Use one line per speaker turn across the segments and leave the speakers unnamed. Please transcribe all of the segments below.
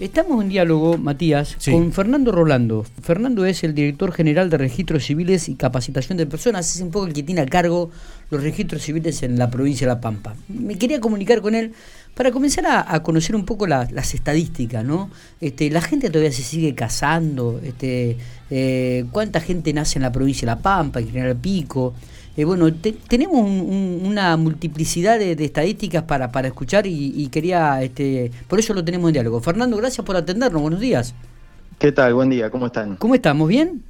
Estamos en diálogo, Matías, con Fernando Rolando. Fernando es el director general de Registros Civiles y Capacitación de Personas. Es un poco el que tiene a cargo los registros civiles en la provincia de La Pampa. Me quería comunicar con él para comenzar a, conocer un poco las estadísticas, ¿no? Este, la gente todavía se sigue casando. Este, eh, ¿Cuánta gente nace en la provincia de La Pampa, en General Pico? Eh, bueno, tenemos una multiplicidad de, estadísticas para, para escuchar y, quería, este, por eso lo tenemos en diálogo. Fernando, gracias por atendernos, buenos días.
¿Qué tal? Buen día, ¿cómo están?
¿Cómo estamos? ¿Bien?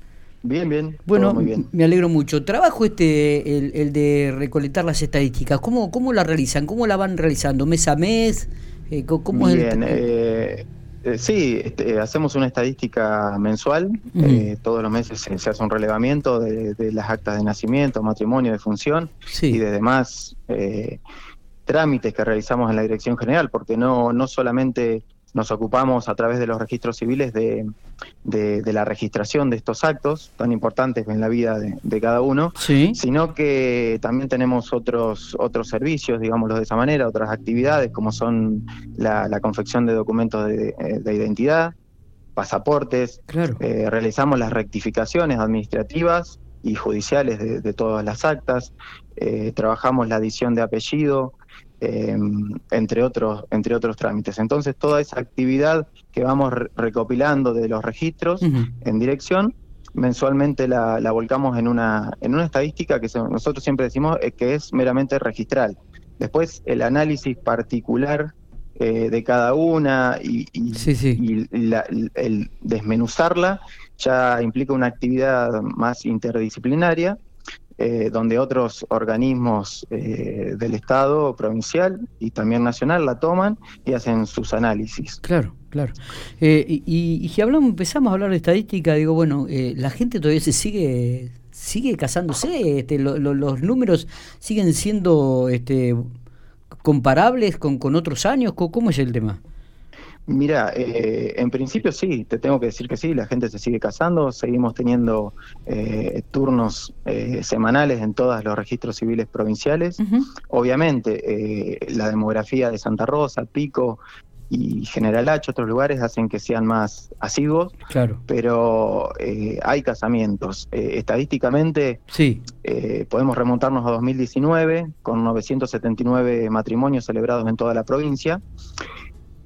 Bien, bien.
Bueno, muy bien. me alegro mucho. Trabajo este, el, de recolectar las estadísticas, ¿cómo, ¿cómo la realizan? ¿Cómo la van realizando? ¿Mes a mes?
Eh, ¿Cómo bien, es el... Eh, sí, este, hacemos una estadística mensual. Eh, todos los meses se, hace un relevamiento de, las actas de nacimiento, matrimonio, de función y de demás eh, trámites que realizamos en la Dirección General, porque no, no solamente nos ocupamos a través de los registros civiles de, de, la registración de estos actos tan importantes en la vida de, cada uno, sino que también tenemos otros, otros servicios, digámoslo de esa manera, otras actividades como son la, confección de documentos de, identidad, pasaportes, eh, realizamos las rectificaciones administrativas y judiciales de, todas las actas, eh, trabajamos la adición de apellido, eh, entre, otros, entre otros trámites. Entonces, toda esa actividad que vamos recopilando de los registros en dirección, mensualmente la, volcamos en una, en una estadística que nosotros siempre decimos eh, que es meramente registral. Después, el análisis particular eh, de cada una y, el desmenuzarla ya implica una actividad más interdisciplinaria eh, donde otros organismos eh, del Estado provincial y también nacional la toman y hacen sus análisis.
Claro, claro. Eh, y, si hablamos, empezamos a hablar de estadística, digo, bueno, la gente todavía se sigue sigue casándose, este, los números siguen siendo este, comparables con, con otros años, ¿cómo es el tema?
Mira, eh, en principio sí, te tengo que decir que sí, la gente se sigue casando, seguimos teniendo eh, turnos eh, semanales en todos los registros civiles provinciales. Obviamente, la demografía de Santa Rosa, Pico y General H, otros lugares, hacen que sean más asiduos, claro. pero hay casamientos. estadísticamente, sí. podemos remontarnos a 2019, con 979 matrimonios celebrados en toda la provincia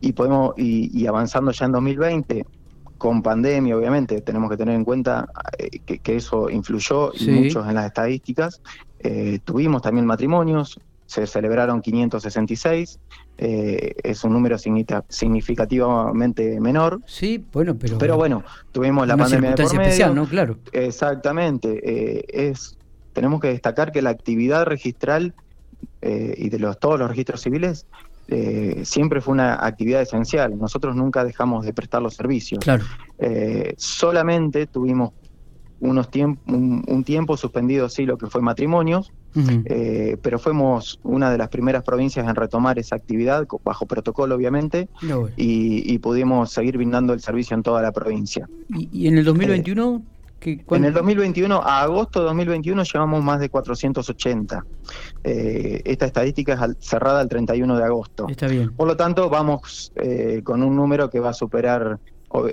y podemos y, avanzando ya en 2020 con pandemia obviamente tenemos que tener en cuenta eh, que, eso influyó y muchos en las estadísticas. Eh, tuvimos también matrimonios se celebraron 566 eh, es un número significativamente menor.
Sí bueno pero
pero bueno tuvimos la pandemia de por medio, especial
no claro.
Exactamente es tenemos que destacar que la actividad registral y de los todos los registros civiles eh, siempre fue una actividad esencial. Nosotros nunca dejamos de prestar los servicios. Eh, solamente tuvimos unos un, tiempo suspendido, sí, lo que fue matrimonios, eh, pero fuimos una de las primeras provincias en retomar esa actividad, bajo protocolo obviamente, y, pudimos seguir brindando el servicio en toda la provincia.
¿Y, en el 2021?
En el 2021, a agosto de 2021, llevamos más de 480. Eh, esta estadística es cerrada el 31 de agosto.
Está bien.
Por lo tanto, vamos eh, con un número que va a superar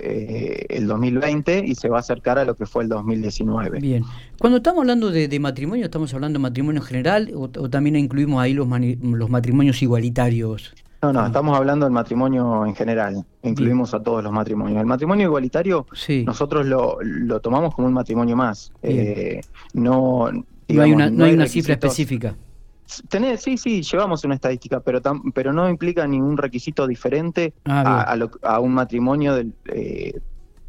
eh, el 2020 y se va a acercar a lo que fue el 2019.
Bien. Cuando estamos hablando de, matrimonio, ¿estamos hablando de matrimonio general o, también incluimos ahí los, los matrimonios igualitarios?
No, no, estamos hablando del matrimonio en general, incluimos a todos los matrimonios. El matrimonio igualitario nosotros lo, lo, tomamos como un matrimonio más.
Eh, no, no hay una, no hay una cifra específica.
sí, sí, llevamos una estadística, pero pero no implica ningún requisito diferente ah, a, un matrimonio eh,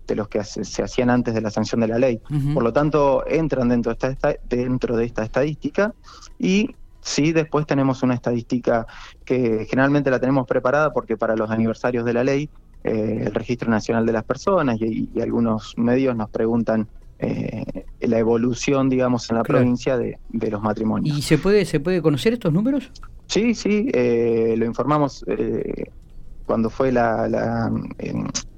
de los que se, hacían antes de la sanción de la ley. Por lo tanto, entran dentro de esta, dentro de esta estadística y Sí, después tenemos una estadística que generalmente la tenemos preparada porque para los aniversarios de la ley, eh, el Registro Nacional de las Personas y, algunos medios nos preguntan eh, la evolución, digamos, en la provincia de, los matrimonios.
¿Y se puede, se puede conocer estos números?
Sí, sí, eh, lo informamos cuando fue la,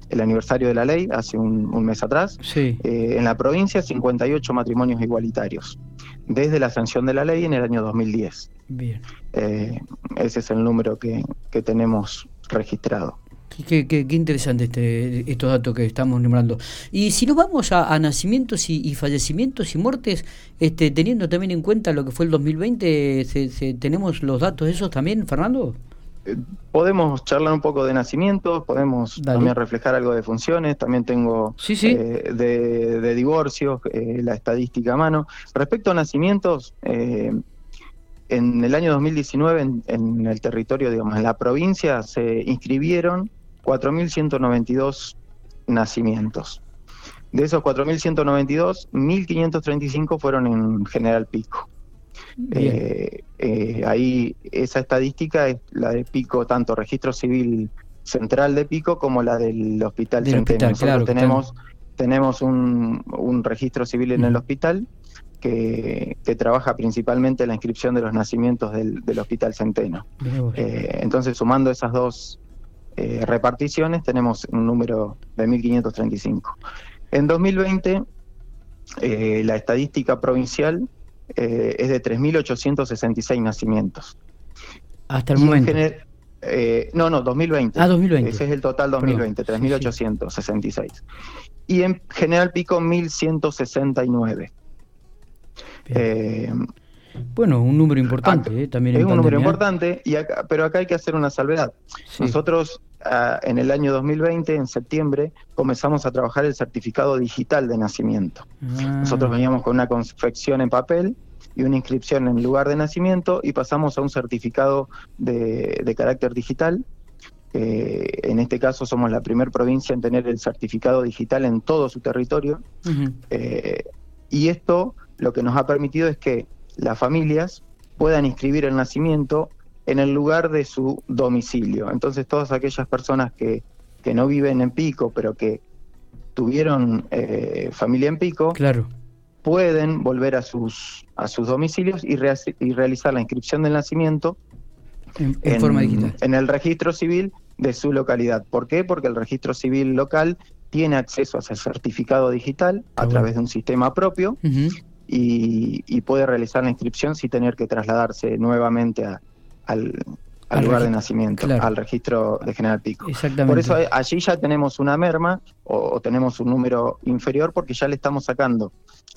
el aniversario de la ley, hace un, mes atrás.
Sí.
en la provincia, 58 matrimonios igualitarios desde la sanción de la ley en el año 2010.
Bien.
Eh, ese es el número que, tenemos registrado.
Qué, qué, interesante este, estos datos que estamos nombrando. Y si nos vamos a, nacimientos y, fallecimientos y muertes, este, teniendo también en cuenta lo que fue el 2020, se, ¿tenemos los datos de esos también, Fernando?
Eh, podemos charlar un poco de nacimientos, podemos también reflejar algo de funciones, también tengo eh, de, divorcios, eh, la estadística a mano. Respecto a nacimientos, en el año 2019 en, en, el territorio, digamos, en la provincia, se inscribieron 4.192 nacimientos. De esos 4.192, 1.535 fueron en General Pico. Eh, eh, ahí esa estadística es la de Pico, tanto registro civil central de Pico como la del Hospital Centeno. Nosotros tenemos, tenemos un, registro civil en el hospital que, trabaja principalmente en la inscripción de los nacimientos del, Hospital Centeno. Eh, entonces, sumando esas dos reparticiones tenemos un número de 1.535. En 2020, eh, la estadística provincial eh, es de 3.866 nacimientos.
Hasta el momento.
no, no, 2020.
Ah, 2020.
Ese es el total 2020, 3.866. Y en General Pico, 1.169.
Bueno, un número importante, eh, también.
Es un número importante, y pero acá hay que hacer una salvedad. Nosotros en el año 2020, en septiembre, comenzamos a trabajar el certificado digital de nacimiento. Ah. Nosotros veníamos con una confección en papel y una inscripción en lugar de nacimiento y pasamos a un certificado de, carácter digital. en este caso somos la primera provincia en tener el certificado digital en todo su territorio. Eh, y esto lo que nos ha permitido es que las familias puedan inscribir el nacimiento en el lugar de su domicilio. Entonces todas aquellas personas que, que no viven en Pico, pero que tuvieron eh, familia en Pico,
claro.
pueden volver a sus, a sus domicilios y, y realizar la inscripción del nacimiento
en, forma digital.
en el registro civil de su localidad. ¿Por qué? Porque el registro civil local tiene acceso a ese certificado digital a través de un sistema propio y, puede realizar la inscripción sin tener que trasladarse nuevamente al, lugar de nacimiento, al registro de General Pico. Por eso eh, allí ya tenemos una merma o, tenemos un número inferior porque ya le estamos sacando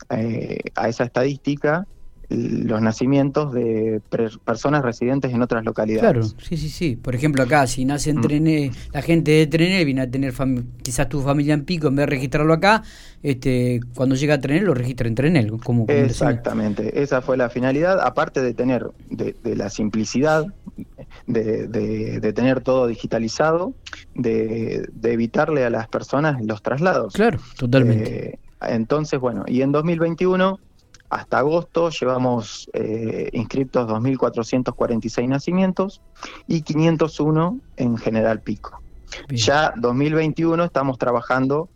eh, a esa estadística los nacimientos de personas residentes en otras localidades.
Claro, sí, sí, sí. Por ejemplo, acá, si nace en mm. Trené, la gente de Trené viene a tener quizás tu familia en Pico, en vez de registrarlo acá, este, cuando llega a Trené lo registra en Trené. Como,
Exactamente, esa fue la finalidad, aparte de tener de, la simplicidad, de, de, tener todo digitalizado, de, evitarle a las personas los traslados.
Claro, totalmente.
Eh, entonces, bueno, y en 2021 hasta agosto llevamos eh, inscriptos 2.446 nacimientos y 501 en General Pico. Ya 2021 estamos trabajando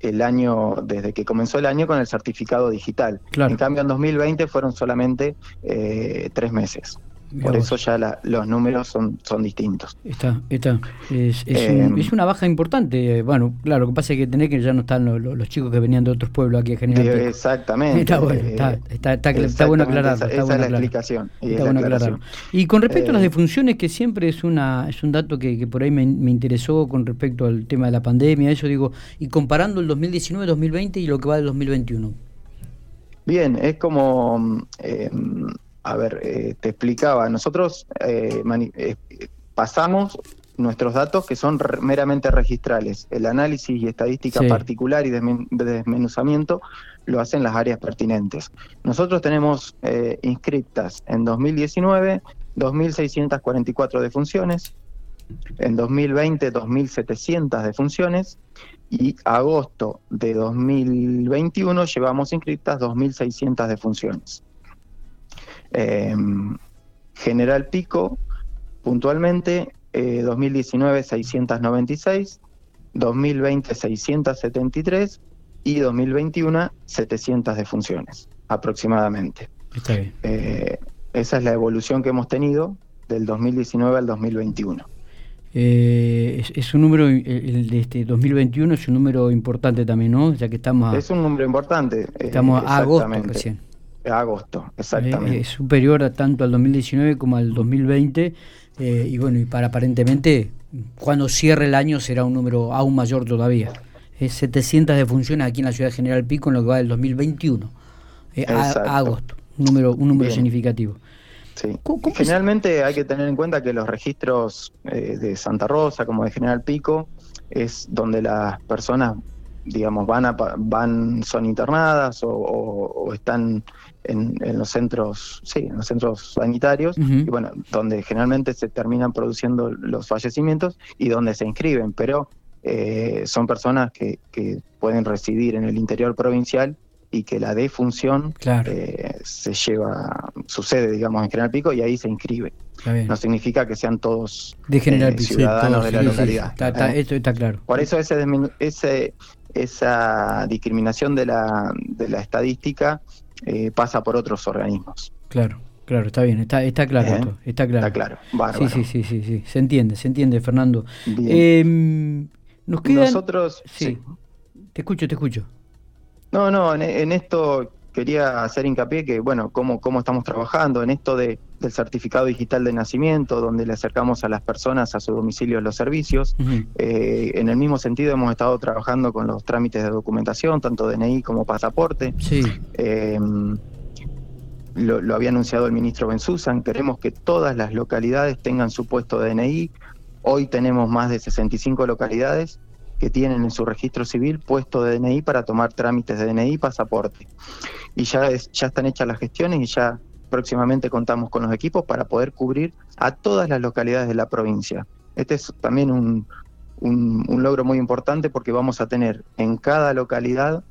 el año, desde que comenzó el año, con el certificado digital. En cambio, en 2020 fueron solamente eh, tres meses. Por eso ya los números son, son distintos.
Está, está. Es, eh, es, una baja importante. Bueno, claro, lo que pasa es que tenés que ya no están los, chicos que venían de otros pueblos aquí a generar.
Exactamente.
Está bueno, está, está, está, bueno aclararlo.
Esa, es la explicación.
está bueno aclararlo. Y con respecto a las eh, defunciones, que siempre es una es un dato que, que por ahí me, me, interesó con respecto al tema de la pandemia, eso digo, y comparando el 2019-2020 y lo que va del 2021.
Bien, es como eh, a ver, eh, te explicaba, nosotros eh, eh, pasamos nuestros datos que son meramente registrales. El análisis y estadística particular y desmenuzamiento lo hacen las áreas pertinentes. Nosotros tenemos inscriptas en 2019 2.644 defunciones, en 2020 2.700 defunciones y agosto de 2021 llevamos inscriptas 2.600 defunciones. Em, General Pico, puntualmente, 2019 696, 2020 673 y 2021 700 defunciones aproximadamente. Eh, esa es la evolución que hemos tenido del 2019 al 2021.
Eh, es, un número, el de este 2021 es un número importante también, ¿no? Ya que estamos
Es un número importante.
Estamos a agosto recién
agosto, exactamente.
es superior a tanto al 2019 como al 2020 eh, y bueno, y para aparentemente cuando cierre el año será un número aún mayor todavía. Es 700 defunciones aquí en la ciudad de General Pico en lo que va del 2021, eh, a, agosto, un número, un número significativo.
Sí. Generalmente hay que tener en cuenta que los registros eh, de Santa Rosa como de General Pico es donde las personas digamos, van, a, van son internadas o, están en, los centros, sí, en los centros sanitarios, y bueno, donde generalmente se terminan produciendo los fallecimientos y donde se inscriben, pero eh, son personas que, que pueden residir en el interior provincial y que la defunción eh, se lleva, sucede, digamos, en General Pico y ahí se inscribe. No significa que sean todos
de General eh,
ciudadanos de la localidad.
está, esto está claro.
Por eso ese, ese esa discriminación de la, de la estadística eh, pasa por otros organismos.
Claro, claro, está bien, está, está claro ¿Eh? está claro.
Está claro,
Sí, sí, sí, sí, sí, se entiende, se entiende, Fernando. Em, nos quedan...
Nosotros...
Sí. te escucho, te escucho.
No, no, en esto quería hacer hincapié que, bueno, cómo, cómo estamos trabajando en esto de, del certificado digital de nacimiento, donde le acercamos a las personas a su domicilio los servicios. Eh, en el mismo sentido hemos estado trabajando con los trámites de documentación, tanto DNI como pasaporte.
Sí.
Lo, lo, había anunciado el ministro Bensusan, queremos que todas las localidades tengan su puesto de DNI. Hoy tenemos más de 65 localidades tienen en su registro civil puesto de DNI para tomar trámites de DNI y pasaporte. Y ya, ya están hechas las gestiones y ya próximamente contamos con los equipos para poder cubrir a todas las localidades de la provincia. Este es también un, un, logro muy importante porque vamos a tener en cada localidad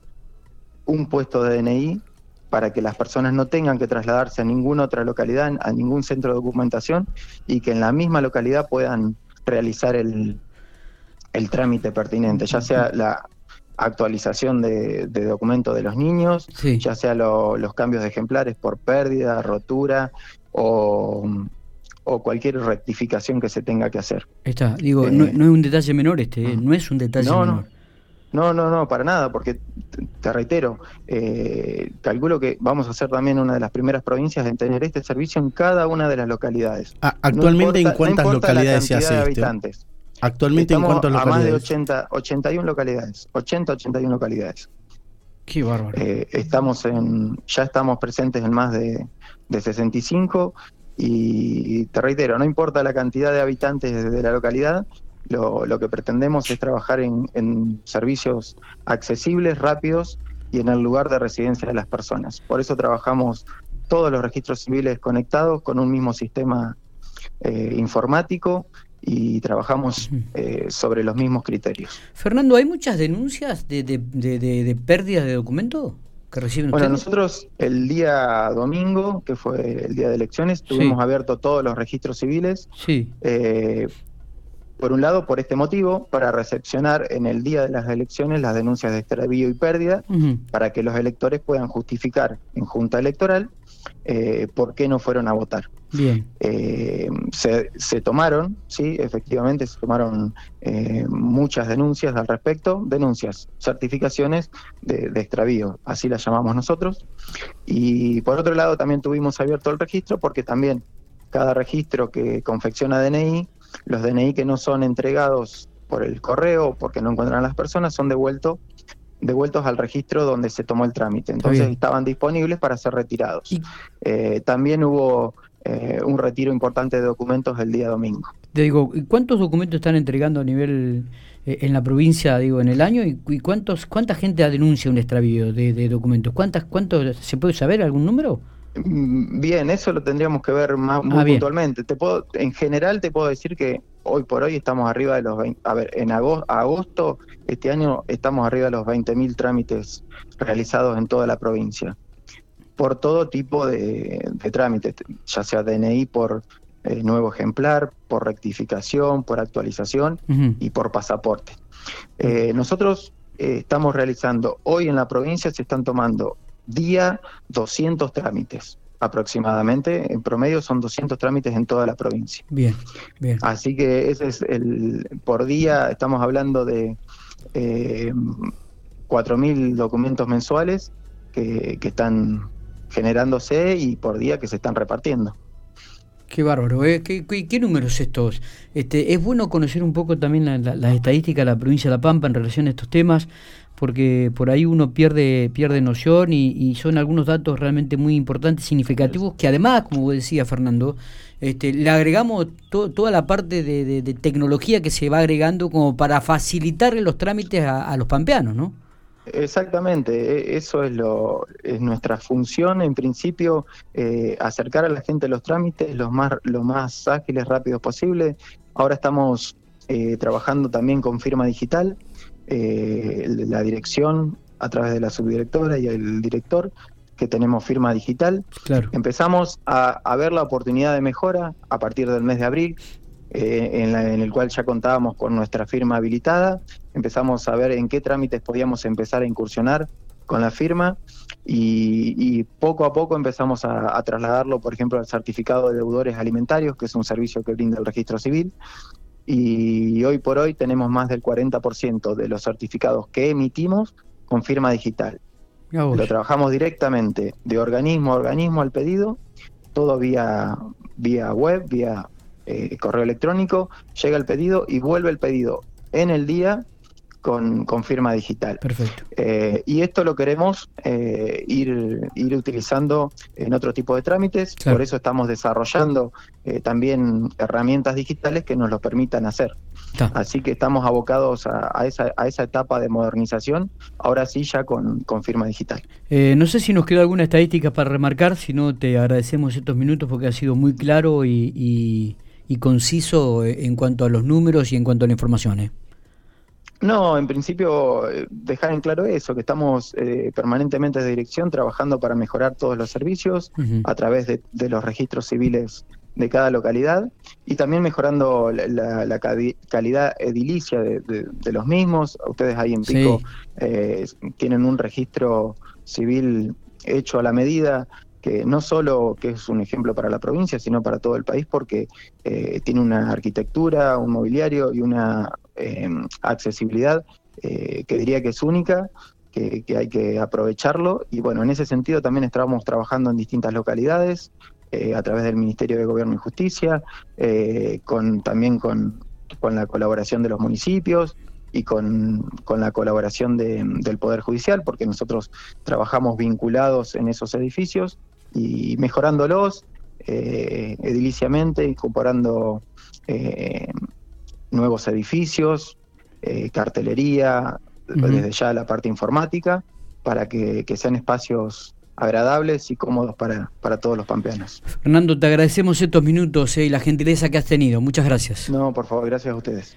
un puesto de DNI para que las personas no tengan que trasladarse a ninguna otra localidad, a ningún centro de documentación y que en la misma localidad puedan realizar el, el trámite pertinente, ya sea la actualización de, documentos de los niños, ya sea los cambios de ejemplares por pérdida, rotura o, cualquier rectificación que se tenga que hacer.
Está, digo, no, es un detalle menor este, ¿eh? no es un detalle menor.
No, no, no, para nada, porque te reitero, eh, calculo que vamos a ser también una de las primeras provincias en tener este servicio en cada una de las localidades.
Ah, actualmente, ¿en cuántas localidades se hace esto? Actualmente, ¿en cuántas localidades?
A más de 80, 81 localidades. 80, 81 localidades.
Qué bárbaro.
Eh, estamos en, ya estamos presentes en más de, de 65 y te reitero, no importa la cantidad de habitantes de la localidad, lo, lo que pretendemos es trabajar en, en, servicios accesibles, rápidos y en el lugar de residencia de las personas. Por eso trabajamos todos los registros civiles conectados con un mismo sistema eh, informático y trabajamos eh, sobre los mismos criterios.
Fernando, ¿hay muchas denuncias de, de, de, pérdidas de documentos que reciben
Bueno, nosotros el día domingo, que fue el día de elecciones, tuvimos abierto todos los registros civiles.
Sí.
Eh, por un lado, por este motivo, para recepcionar en el día de las elecciones las denuncias de extravío y pérdida, para que los electores puedan justificar en junta electoral eh, por qué no fueron a votar.
Bien.
Eh, se, tomaron, sí, efectivamente se tomaron eh, muchas denuncias al respecto, denuncias, certificaciones de, extravío, así las llamamos nosotros. Y por otro lado también tuvimos abierto el registro porque también cada registro que confecciona DNI, los DNI que no son entregados por el correo porque no encuentran a las personas son devueltos devueltos al registro donde se tomó el trámite. Entonces estaban disponibles para ser retirados. Eh, también hubo eh, un retiro importante de documentos el día domingo.
Te digo, ¿cuántos documentos están entregando a nivel eh, en la provincia, digo, en el año? ¿Y, cuántos cuánta gente denuncia un extravío de, documentos? ¿Cuántas, cuántos, ¿Se puede saber algún número?
Mm, bien, eso lo tendríamos que ver más ah, muy puntualmente. Te puedo, en general te puedo decir que hoy por hoy estamos arriba de los 20, a ver, en agosto, agosto este año estamos arriba de los 20.000 trámites realizados en toda la provincia por todo tipo de, trámites, ya sea DNI por eh, nuevo ejemplar, por rectificación, por actualización y por pasaporte. Eh, nosotros eh, estamos realizando, hoy en la provincia se están tomando día 200 trámites aproximadamente, en promedio son 200 trámites en toda la provincia.
Bien, bien.
Así que ese es el, por día estamos hablando de eh, 4.000 documentos mensuales que, que están generándose y por día que se están repartiendo.
Qué bárbaro, ¿eh? ¿Qué, qué, números estos? Este, es bueno conocer un poco también las la, estadísticas de la provincia de La Pampa en relación a estos temas, porque por ahí uno pierde, pierde noción y, son algunos datos realmente muy importantes, significativos, que además, como decía Fernando, este, le agregamos toda la parte de, tecnología que se va agregando como para facilitarle los trámites a, a los pampeanos, ¿no?
Exactamente, e, eso es, lo, es nuestra función, en principio, eh, acercar a la gente los trámites lo más, lo más ágiles, rápidos posible. Ahora estamos eh, trabajando también con firma digital, eh, la dirección a través de la subdirectora y el director, que tenemos firma digital. Claro. Empezamos a, a ver la oportunidad de mejora a partir del mes de abril. Eh, en, el cual ya contábamos con nuestra firma habilitada. Empezamos a ver en qué trámites podíamos empezar a incursionar con la firma y, poco a poco empezamos a, trasladarlo, por ejemplo, al certificado de deudores alimentarios, que es un servicio que brinda el registro civil. Y hoy por hoy tenemos más del 40% de los certificados que emitimos con firma digital. Lo trabajamos directamente de organismo a organismo al pedido, todo vía, vía web, vía eh, correo electrónico, llega el pedido y vuelve el pedido en el día con, firma digital.
Perfecto.
Eh, y esto lo queremos eh, ir, ir utilizando en otro tipo de trámites, por eso estamos desarrollando también herramientas digitales que nos lo permitan hacer. Así que estamos abocados a, esa, a esa etapa de modernización, ahora sí ya con, con firma digital.
no sé si nos queda alguna estadística para remarcar, si no te agradecemos estos minutos porque ha sido muy claro y y conciso eh, en cuanto a los números y en cuanto a la información. ¿eh?
No, en principio eh, dejar en claro eso, que estamos permanentemente de dirección trabajando para mejorar todos los servicios a través de, los registros civiles de cada localidad y también mejorando la, calidad edilicia de, los mismos. Ustedes ahí en Pico tienen un registro civil hecho a la medida que no solo que es un ejemplo para la provincia, sino para todo el país, porque eh, tiene una arquitectura, un mobiliario y una eh, accesibilidad eh, que diría que es única, que, hay que aprovecharlo. Y bueno, en ese sentido también estamos trabajando en distintas localidades, a través del Ministerio de Gobierno y Justicia, con, también con, con la colaboración de los municipios, y con, la colaboración del Poder Judicial, porque nosotros trabajamos vinculados en esos edificios y mejorándolos eh, ediliciamente, incorporando eh, nuevos edificios, eh, cartelería, desde ya la parte informática, para que, sean espacios agradables y cómodos para, para todos los pampeanos.
Fernando, te agradecemos estos minutos y la gentileza que has tenido. Muchas gracias.
No, por favor, gracias a ustedes.